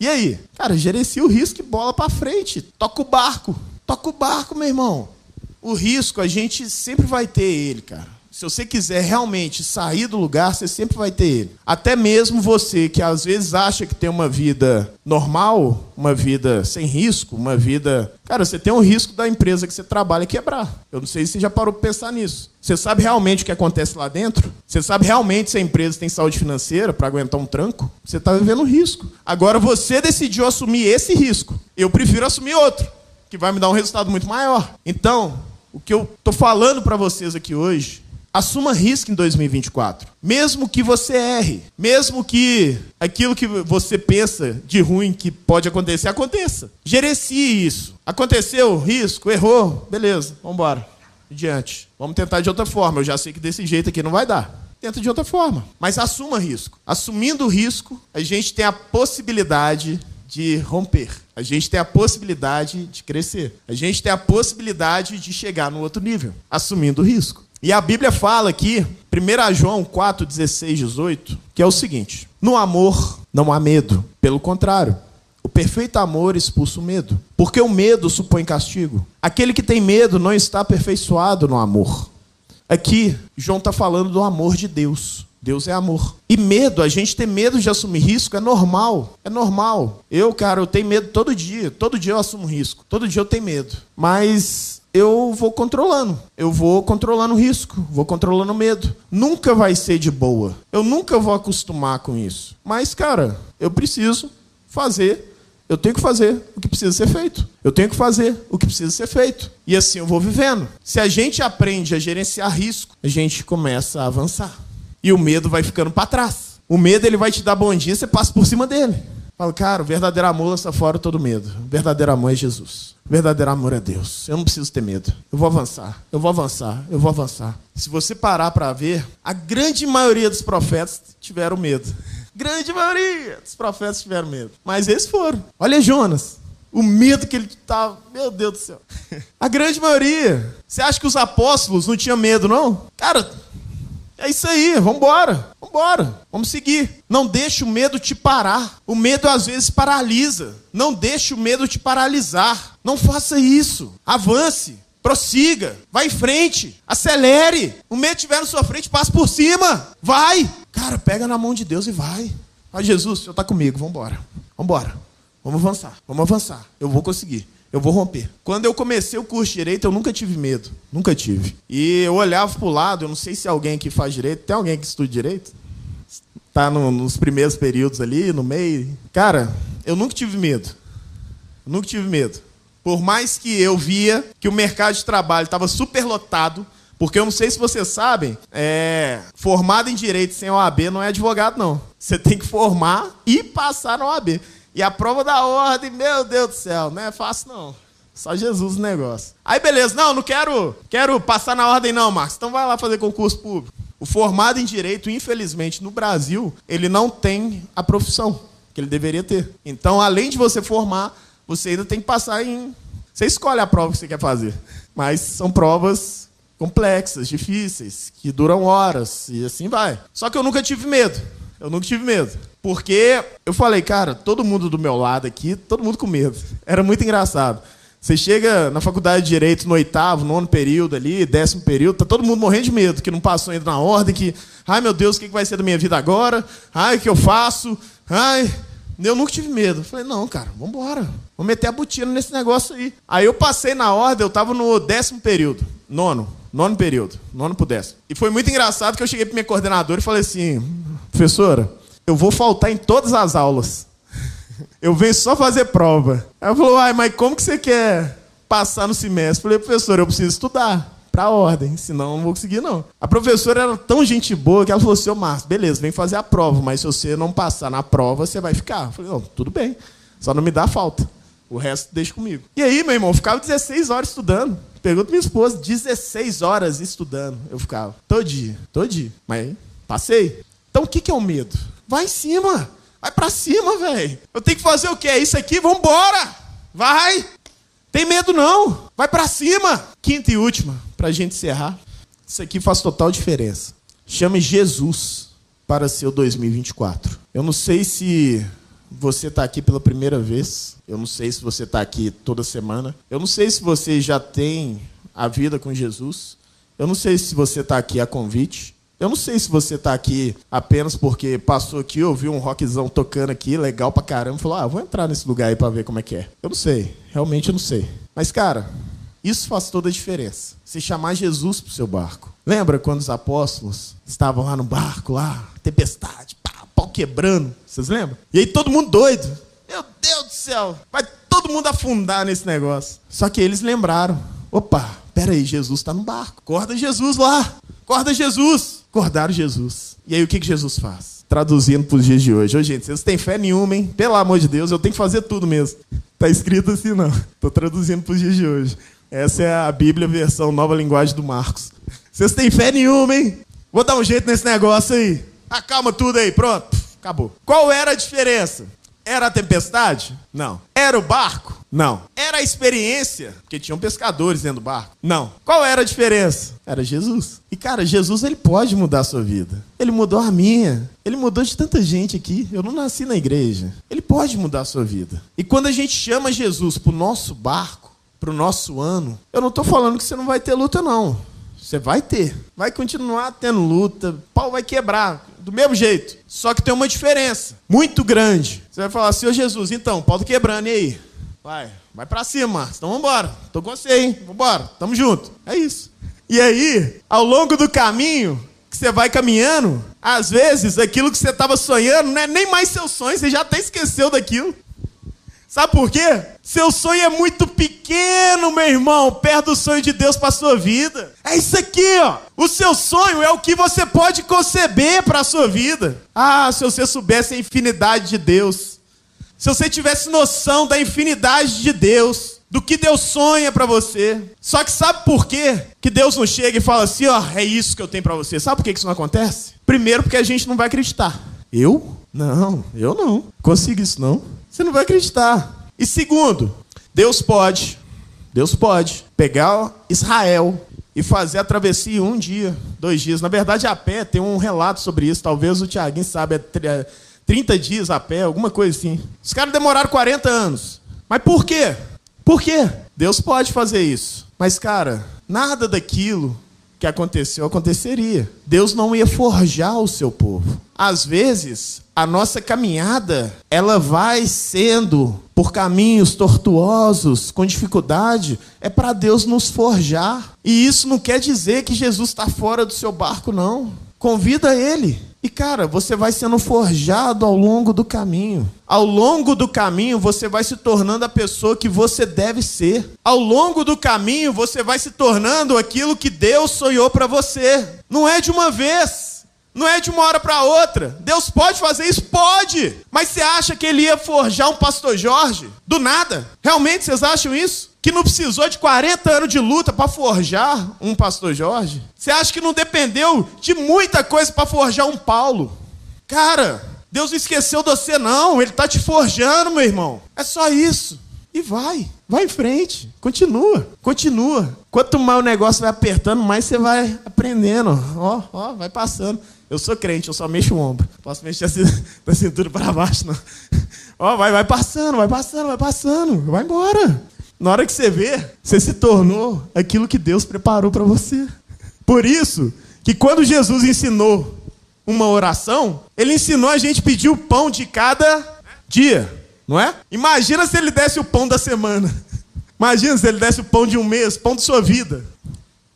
E aí? Cara, gerencia o risco e bola para frente. Toca o barco. Toca o barco, meu irmão. O risco, a gente sempre vai ter ele, cara. Se você quiser realmente sair do lugar, você sempre vai ter ele. Até mesmo você que às vezes acha que tem uma vida normal, uma vida sem risco, uma vida. Cara, você tem um risco da empresa que você trabalha quebrar. Eu não sei se você já parou para pensar nisso. Você sabe realmente o que acontece lá dentro? Você sabe realmente se a empresa tem saúde financeira para aguentar um tranco? Você está vivendo risco. Agora você decidiu assumir esse risco. Eu prefiro assumir outro, que vai me dar um resultado muito maior. Então, o que eu estou falando para vocês aqui hoje Assuma risco em 2024. Mesmo que você erre, mesmo que aquilo que você pensa de ruim que pode acontecer, aconteça. Gerencie isso. Aconteceu, risco, errou, beleza, vamos embora. Adiante. Vamos tentar de outra forma. Eu já sei que desse jeito aqui não vai dar. Tenta de outra forma. Mas assuma risco. Assumindo o risco, a gente tem a possibilidade de romper. A gente tem a possibilidade de crescer. A gente tem a possibilidade de chegar no outro nível, assumindo o risco. E a Bíblia fala aqui, 1 João 4, 16, 18, que é o seguinte: No amor não há medo, pelo contrário. O perfeito amor expulsa o medo, porque o medo supõe castigo. Aquele que tem medo não está aperfeiçoado no amor. Aqui, João está falando do amor de Deus. Deus é amor. E medo, a gente ter medo de assumir risco é normal. É normal. Eu, cara, eu tenho medo todo dia. Todo dia eu assumo risco. Todo dia eu tenho medo. Mas eu vou controlando. Eu vou controlando o risco, vou controlando o medo. Nunca vai ser de boa. Eu nunca vou acostumar com isso. Mas, cara, eu preciso fazer. Eu tenho que fazer o que precisa ser feito. Eu tenho que fazer o que precisa ser feito. E assim eu vou vivendo. Se a gente aprende a gerenciar risco, a gente começa a avançar. E o medo vai ficando para trás. O medo ele vai te dar bom dia, você passa por cima dele. Falo, cara, o verdadeiro amor lança fora todo medo. O verdadeiro amor é Jesus. O verdadeiro amor é Deus. Eu não preciso ter medo. Eu vou avançar. Eu vou avançar. Eu vou avançar. Se você parar para ver, a grande maioria dos profetas tiveram medo. Grande maioria dos profetas tiveram medo. Mas eles foram. Olha Jonas. O medo que ele estava. Meu Deus do céu. A grande maioria. Você acha que os apóstolos não tinham medo, não? Cara, é isso aí, vamos embora. Vamos embora. Vamos seguir. Não deixe o medo te parar. O medo às vezes paralisa. Não deixe o medo te paralisar. Não faça isso. Avance. Prossiga, vai em frente, acelere. O medo estiver na sua frente, passe por cima. Vai. Cara, pega na mão de Deus e vai. Ah, Jesus, o Senhor está comigo, vamos embora. Vamos embora. Vamos avançar, vamos avançar. Eu vou conseguir. Eu vou romper. Quando eu comecei o curso de direito, eu nunca tive medo. Nunca tive. E eu olhava para o lado, eu não sei se alguém que faz direito. Tem alguém que estuda direito? Tá no, nos primeiros períodos ali, no meio. Cara, eu nunca tive medo. Eu nunca tive medo. Por mais que eu via que o mercado de trabalho estava superlotado, porque eu não sei se vocês sabem, é, formado em direito sem OAB não é advogado, não. Você tem que formar e passar na OAB. E a prova da ordem, meu Deus do céu, não é fácil não. Só Jesus o negócio. Aí beleza, não, não quero, quero passar na ordem não, Marcos. Então vai lá fazer concurso público. O formado em direito, infelizmente, no Brasil, ele não tem a profissão que ele deveria ter. Então, além de você formar, você ainda tem que passar em. Você escolhe a prova que você quer fazer. Mas são provas complexas, difíceis, que duram horas e assim vai. Só que eu nunca tive medo. Eu nunca tive medo. Porque eu falei, cara, todo mundo do meu lado aqui, todo mundo com medo. Era muito engraçado. Você chega na faculdade de Direito no oitavo, nono período ali, décimo período, tá todo mundo morrendo de medo, que não passou ainda na ordem, que, ai meu Deus, o que vai ser da minha vida agora? Ai, o que eu faço? Ai, eu nunca tive medo. falei, não, cara, vamos embora. Vamos meter a botina nesse negócio aí. Aí eu passei na ordem, eu tava no décimo período, nono, nono período, nono pro décimo. E foi muito engraçado que eu cheguei pra minha coordenadora e falei assim, professora, eu vou faltar em todas as aulas. Eu venho só fazer prova. Ela falou, ai, mas como que você quer passar no semestre? Eu falei, professor, eu preciso estudar para ordem, senão não vou conseguir não. A professora era tão gente boa que ela falou assim, ô Márcio, beleza, vem fazer a prova, mas se você não passar na prova, você vai ficar. Eu falei, não, tudo bem, só não me dá falta. O resto deixa comigo. E aí, meu irmão, eu ficava 16 horas estudando. Pergunta minha esposa, 16 horas estudando. Eu ficava, todo dia, todo dia. Mas passei. Então o que é o medo? Vai em cima. Vai para cima, velho. Eu tenho que fazer o quê? É isso aqui? Vambora. Vai. Tem medo não. Vai para cima. Quinta e última, para gente encerrar. Isso aqui faz total diferença. Chame Jesus para seu 2024. Eu não sei se você está aqui pela primeira vez. Eu não sei se você está aqui toda semana. Eu não sei se você já tem a vida com Jesus. Eu não sei se você está aqui a convite. Eu não sei se você está aqui apenas porque passou aqui, ouviu um rockzão tocando aqui, legal pra caramba, falou, ah, vou entrar nesse lugar aí pra ver como é que é. Eu não sei, realmente eu não sei. Mas, cara, isso faz toda a diferença. Se chamar Jesus pro seu barco. Lembra quando os apóstolos estavam lá no barco, lá, tempestade, pá, pau quebrando? Vocês lembram? E aí todo mundo doido. Meu Deus do céu, vai todo mundo afundar nesse negócio. Só que eles lembraram: opa, peraí, Jesus está no barco. Acorda Jesus lá. Acorda Jesus. Acordaram Jesus. E aí o que, que Jesus faz? Traduzindo para os dias de hoje. Ô, gente, vocês têm fé nenhuma, hein? Pelo amor de Deus, eu tenho que fazer tudo mesmo. Tá escrito assim, não. Estou traduzindo para os dias de hoje. Essa é a Bíblia versão nova linguagem do Marcos. Vocês têm fé nenhuma, hein? Vou dar um jeito nesse negócio aí. Acalma tudo aí, pronto. Acabou. Qual era a diferença? Era a tempestade? Não. Era o barco? Não. Era a experiência? Porque tinham pescadores dentro do barco? Não. Qual era a diferença? Era Jesus. E cara, Jesus ele pode mudar a sua vida. Ele mudou a minha. Ele mudou de tanta gente aqui. Eu não nasci na igreja. Ele pode mudar a sua vida. E quando a gente chama Jesus para o nosso barco, para o nosso ano, eu não estou falando que você não vai ter luta, não. Você vai ter. Vai continuar tendo luta. Pau vai quebrar do mesmo jeito. Só que tem uma diferença muito grande. Você vai falar, Senhor Jesus, então, pau tá quebrando, e aí? Vai, vai pra cima, então vambora. Tô com você, hein? Vambora, tamo junto. É isso. E aí, ao longo do caminho que você vai caminhando, às vezes aquilo que você estava sonhando não é nem mais seu sonho, você já até esqueceu daquilo. Sabe por quê? Seu sonho é muito pequeno, meu irmão, perto do sonho de Deus para sua vida. É isso aqui, ó. O seu sonho é o que você pode conceber para sua vida. Ah, se você soubesse a infinidade de Deus. se você tivesse noção da infinidade de Deus, do que Deus sonha para você. Só que sabe por quê? Que Deus não chega e fala assim, ó, é isso que eu tenho para você. Sabe por que isso não acontece? Primeiro, porque a gente não vai acreditar. Eu? Não, eu não. Consigo isso não. Você não vai acreditar. E segundo, Deus pode, Deus pode pegar Israel e fazer a travessia um dia, dois dias. Na verdade, a pé tem um relato sobre isso. Talvez o Tiaguinho saiba, é 30 é dias a pé, alguma coisa assim. Os caras demoraram 40 anos. Mas por quê? Por quê? Deus pode fazer isso. Mas, cara, nada daquilo que aconteceu aconteceria. Deus não ia forjar o seu povo. Às vezes, a nossa caminhada, ela vai sendo por caminhos tortuosos, com dificuldade, é para Deus nos forjar. E isso não quer dizer que Jesus está fora do seu barco, não. Convida ele. E cara, você vai sendo forjado ao longo do caminho. Ao longo do caminho, você vai se tornando a pessoa que você deve ser. Ao longo do caminho, você vai se tornando aquilo que Deus sonhou para você. Não é de uma vez. Não é de uma hora para outra. Deus pode fazer isso? Pode. Mas você acha que ele ia forjar um pastor Jorge? Do nada? Realmente vocês acham isso? Que não precisou de 40 anos de luta para forjar um pastor Jorge? Você acha que não dependeu de muita coisa para forjar um Paulo? Cara, Deus não esqueceu de você, não. Ele está te forjando, meu irmão. É só isso. E vai. Vai em frente. Continua. Continua. Quanto mais o negócio vai apertando, mais você vai aprendendo. Ó, ó, vai passando. Eu sou crente, eu só mexo o ombro. Posso mexer <laughs> da cintura para baixo, não. Ó, vai, vai passando, vai passando, vai passando. Vai embora. Na hora que você vê, você se tornou aquilo que Deus preparou para você. Por isso que quando Jesus ensinou uma oração, ele ensinou a gente pedir o pão de cada dia, não é? Imagina se ele desse o pão da semana. Imagina se ele desse o pão de um mês, pão de sua vida.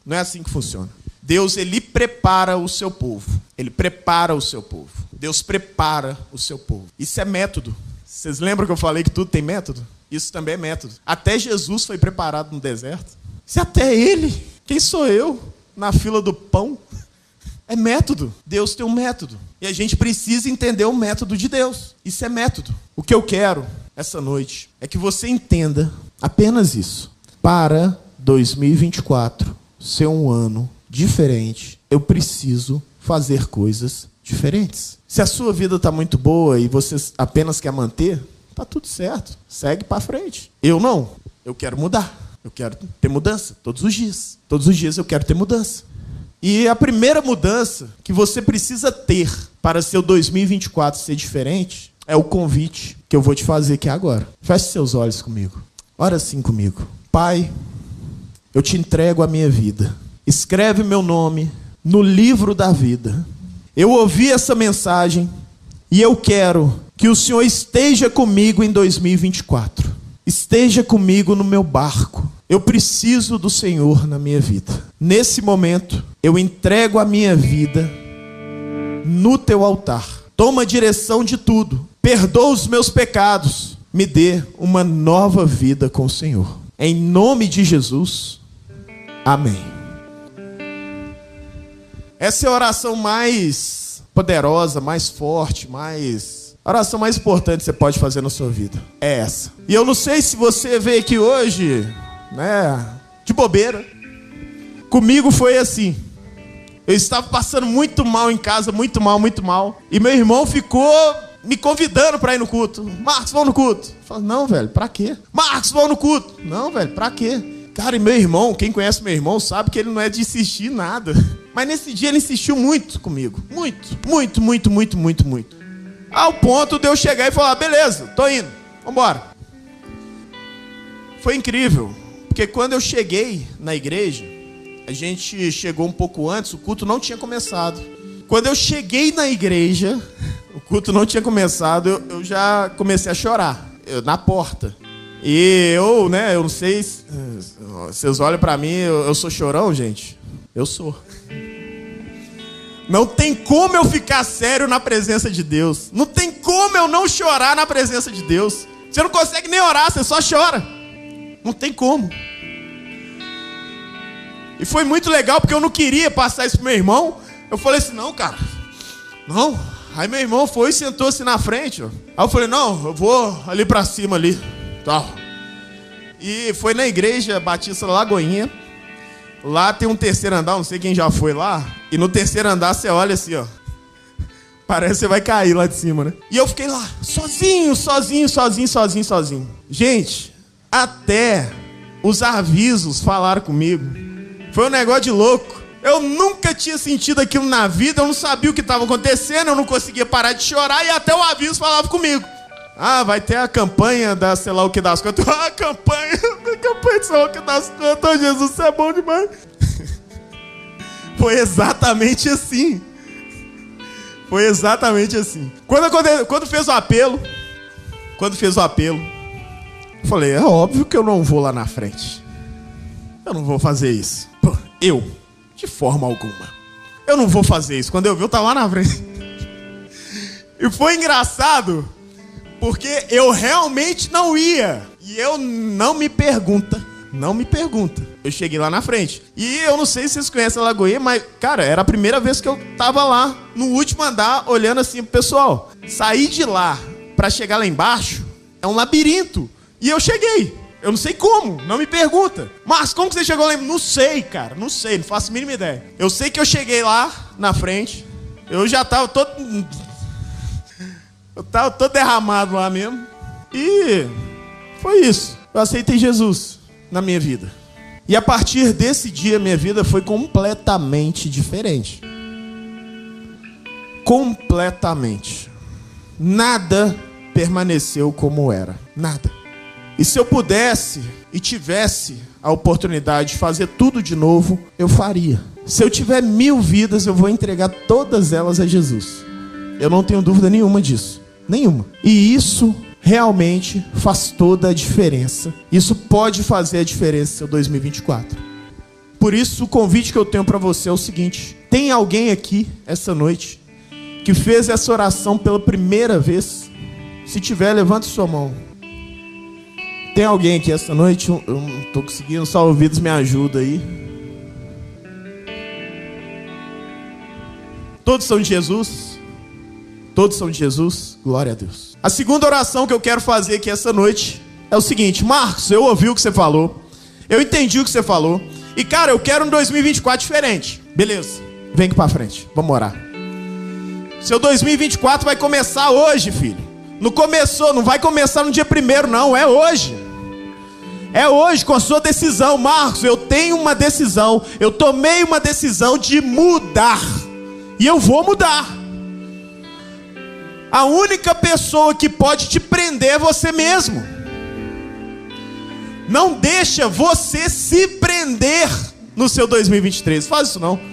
Não é assim que funciona. Deus ele prepara o seu povo. Ele prepara o seu povo. Deus prepara o seu povo. Isso é método. Vocês lembram que eu falei que tudo tem método? Isso também é método. Até Jesus foi preparado no deserto. Se até ele, quem sou eu na fila do pão? É método. Deus tem um método. E a gente precisa entender o método de Deus. Isso é método. O que eu quero essa noite é que você entenda apenas isso. Para 2024 ser um ano diferente, eu preciso fazer coisas diferentes. Se a sua vida está muito boa e você apenas quer manter, Tá tudo certo. Segue para frente. Eu não. Eu quero mudar. Eu quero ter mudança todos os dias. Todos os dias eu quero ter mudança. E a primeira mudança que você precisa ter para seu 2024 ser diferente é o convite que eu vou te fazer aqui agora. Feche seus olhos comigo. Ora assim comigo. Pai, eu te entrego a minha vida. Escreve meu nome no livro da vida. Eu ouvi essa mensagem e eu quero que o Senhor esteja comigo em 2024. Esteja comigo no meu barco. Eu preciso do Senhor na minha vida. Nesse momento, eu entrego a minha vida no teu altar. Toma a direção de tudo. Perdoa os meus pecados. Me dê uma nova vida com o Senhor. Em nome de Jesus. Amém. Essa é a oração mais poderosa, mais forte, mais a oração mais importante que você pode fazer na sua vida é essa. E eu não sei se você veio aqui hoje, né, de bobeira. Comigo foi assim. Eu estava passando muito mal em casa, muito mal, muito mal. E meu irmão ficou me convidando para ir no culto. Marcos, vamos no culto. Eu falei, não, velho, pra quê? Marcos, vamos no culto. Não, velho, pra quê? Cara, e meu irmão, quem conhece meu irmão, sabe que ele não é de insistir nada. Mas nesse dia ele insistiu muito comigo. Muito, muito, muito, muito, muito, muito. Ao ponto de eu chegar e falar: beleza, tô indo, vambora. Foi incrível, porque quando eu cheguei na igreja, a gente chegou um pouco antes, o culto não tinha começado. Quando eu cheguei na igreja, o culto não tinha começado, eu, eu já comecei a chorar, eu, na porta. E eu, né, eu não sei, se, vocês olham para mim, eu, eu sou chorão, gente? Eu sou. Não tem como eu ficar sério na presença de Deus. Não tem como eu não chorar na presença de Deus. Você não consegue nem orar, você só chora. Não tem como. E foi muito legal porque eu não queria passar isso pro meu irmão. Eu falei assim: não, cara, não, Aí meu irmão foi e sentou-se na frente. Ó. Aí eu falei, não, eu vou ali pra cima ali. Tal. E foi na igreja Batista Lagoinha. Lá tem um terceiro andar, não sei quem já foi lá. E no terceiro andar você olha assim, ó. Parece que você vai cair lá de cima, né? E eu fiquei lá, sozinho, sozinho, sozinho, sozinho, sozinho. Gente, até os avisos falaram comigo. Foi um negócio de louco. Eu nunca tinha sentido aquilo na vida, eu não sabia o que estava acontecendo, eu não conseguia parar de chorar e até o aviso falava comigo. Ah, vai ter a campanha da sei lá o que das contas. Ah, <laughs> a campanha, a campanha de sei lá o que das contas. Oh, Jesus, você é bom demais. <laughs> Foi exatamente assim. Foi exatamente assim. Quando, quando, quando fez o apelo, quando fez o apelo, eu falei, é óbvio que eu não vou lá na frente. Eu não vou fazer isso. Eu, de forma alguma. Eu não vou fazer isso. Quando eu vi, eu tava lá na frente. <laughs> E foi engraçado, porque eu realmente não ia. E eu não me pergunta não me pergunta. Eu cheguei lá na frente. E eu não sei se vocês conhecem a Lagoinha, mas, cara, era a primeira vez que eu tava lá, no último andar, olhando assim pro pessoal. Sair de lá para chegar lá embaixo é um labirinto. E eu cheguei. Eu não sei como, não me pergunta. Mas como que você chegou lá? Não sei, cara, não sei, não faço a mínima ideia. Eu sei que eu cheguei lá na frente. Eu já tava todo. Eu tava todo derramado lá mesmo. E foi isso. Eu aceitei Jesus na minha vida. E a partir desse dia, minha vida foi completamente diferente. Completamente. Nada permaneceu como era. Nada. E se eu pudesse e tivesse a oportunidade de fazer tudo de novo, eu faria. Se eu tiver mil vidas, eu vou entregar todas elas a Jesus. Eu não tenho dúvida nenhuma disso. Nenhuma. E isso realmente faz toda a diferença. Isso pode fazer a diferença no seu 2024. Por isso, o convite que eu tenho para você é o seguinte: tem alguém aqui essa noite que fez essa oração pela primeira vez? Se tiver, levante sua mão. Tem alguém aqui essa noite? Eu não estou conseguindo, só ouvidos me ajuda aí. Todos são de Jesus? Todos são de Jesus? Glória a Deus. A segunda oração que eu quero fazer aqui essa noite é o seguinte: Marcos, eu ouvi o que você falou, eu entendi o que você falou, e cara, eu quero um 2024 diferente. Beleza, vem aqui pra frente, vamos orar. Seu 2024 vai começar hoje, filho. Não começou, não vai começar no dia primeiro, não, é hoje. É hoje com a sua decisão, Marcos. Eu tenho uma decisão, eu tomei uma decisão de mudar, e eu vou mudar. A única pessoa que pode te prender é você mesmo. Não deixa você se prender no seu 2023. Faz isso não.